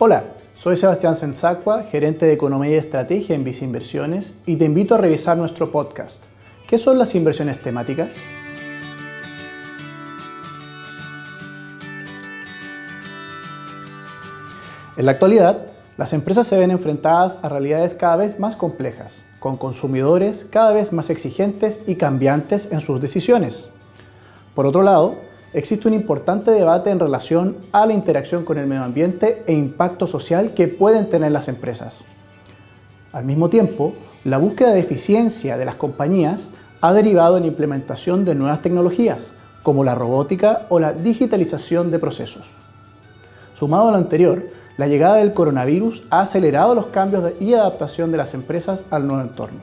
Hola, soy Sebastián Sensacua, gerente de Economía y Estrategia en Visa Inversiones y te invito a revisar nuestro podcast. ¿Qué son las inversiones temáticas? En la actualidad, las empresas se ven enfrentadas a realidades cada vez más complejas, con consumidores cada vez más exigentes y cambiantes en sus decisiones. Por otro lado, existe un importante debate en relación a la interacción con el medio ambiente e impacto social que pueden tener las empresas. Al mismo tiempo, la búsqueda de eficiencia de las compañías ha derivado en implementación de nuevas tecnologías, como la robótica o la digitalización de procesos. Sumado a lo anterior, la llegada del coronavirus ha acelerado los cambios y adaptación de las empresas al nuevo entorno.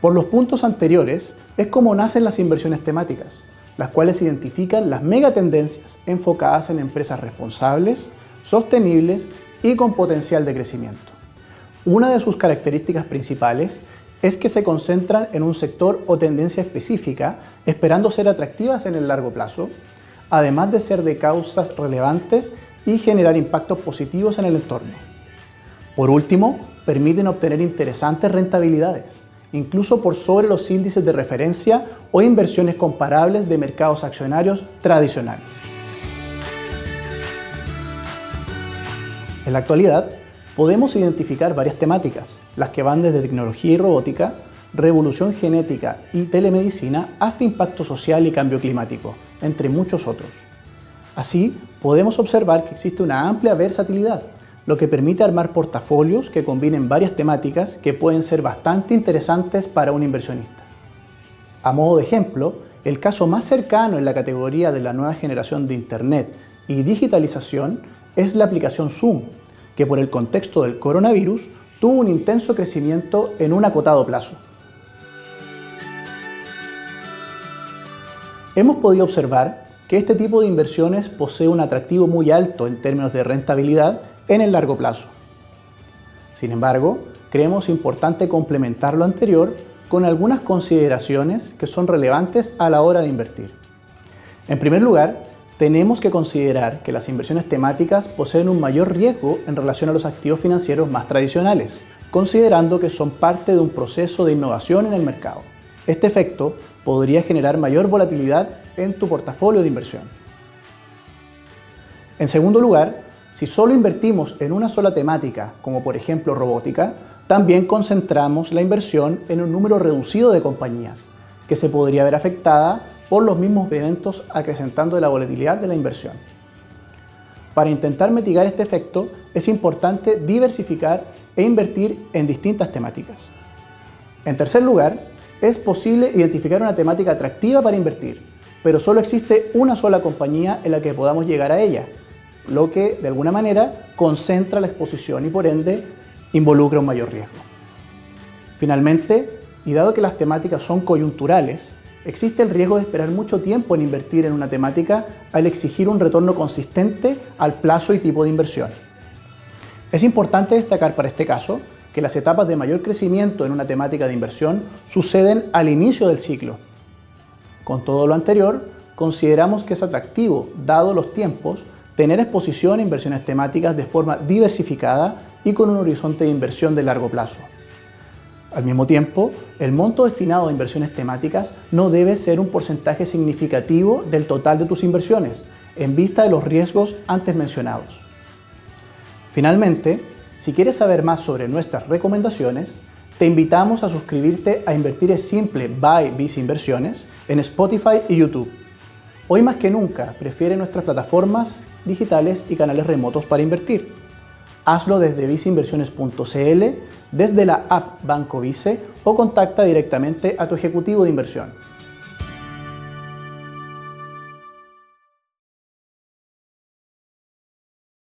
Por los puntos anteriores es como nacen las inversiones temáticas, las cuales identifican las megatendencias enfocadas en empresas responsables, sostenibles y con potencial de crecimiento. Una de sus características principales es que se concentran en un sector o tendencia específica, esperando ser atractivas en el largo plazo, además de ser de causas relevantes y generar impactos positivos en el entorno. Por último, permiten obtener interesantes rentabilidades incluso por sobre los índices de referencia o inversiones comparables de mercados accionarios tradicionales. En la actualidad, podemos identificar varias temáticas, las que van desde tecnología y robótica, revolución genética y telemedicina hasta impacto social y cambio climático, entre muchos otros. Así, podemos observar que existe una amplia versatilidad lo que permite armar portafolios que combinen varias temáticas que pueden ser bastante interesantes para un inversionista. A modo de ejemplo, el caso más cercano en la categoría de la nueva generación de Internet y digitalización es la aplicación Zoom, que por el contexto del coronavirus tuvo un intenso crecimiento en un acotado plazo. Hemos podido observar que este tipo de inversiones posee un atractivo muy alto en términos de rentabilidad en el largo plazo. Sin embargo, creemos importante complementar lo anterior con algunas consideraciones que son relevantes a la hora de invertir. En primer lugar, tenemos que considerar que las inversiones temáticas poseen un mayor riesgo en relación a los activos financieros más tradicionales, considerando que son parte de un proceso de innovación en el mercado. Este efecto podría generar mayor volatilidad en tu portafolio de inversión. En segundo lugar, si solo invertimos en una sola temática, como por ejemplo robótica, también concentramos la inversión en un número reducido de compañías, que se podría ver afectada por los mismos eventos acrecentando la volatilidad de la inversión. Para intentar mitigar este efecto, es importante diversificar e invertir en distintas temáticas. En tercer lugar, es posible identificar una temática atractiva para invertir, pero solo existe una sola compañía en la que podamos llegar a ella, lo que de alguna manera concentra la exposición y por ende involucra un mayor riesgo. Finalmente, y dado que las temáticas son coyunturales, existe el riesgo de esperar mucho tiempo en invertir en una temática al exigir un retorno consistente al plazo y tipo de inversión. Es importante destacar para este caso que las etapas de mayor crecimiento en una temática de inversión suceden al inicio del ciclo. Con todo lo anterior, consideramos que es atractivo, dado los tiempos, tener exposición a inversiones temáticas de forma diversificada y con un horizonte de inversión de largo plazo. Al mismo tiempo, el monto destinado a inversiones temáticas no debe ser un porcentaje significativo del total de tus inversiones, en vista de los riesgos antes mencionados. Finalmente, si quieres saber más sobre nuestras recomendaciones, te invitamos a suscribirte a Invertir es Simple by Visa Inversiones en Spotify y YouTube. Hoy más que nunca, prefiere nuestras plataformas digitales y canales remotos para invertir. Hazlo desde viceinversiones.cl, desde la app Banco Vice o contacta directamente a tu ejecutivo de inversión.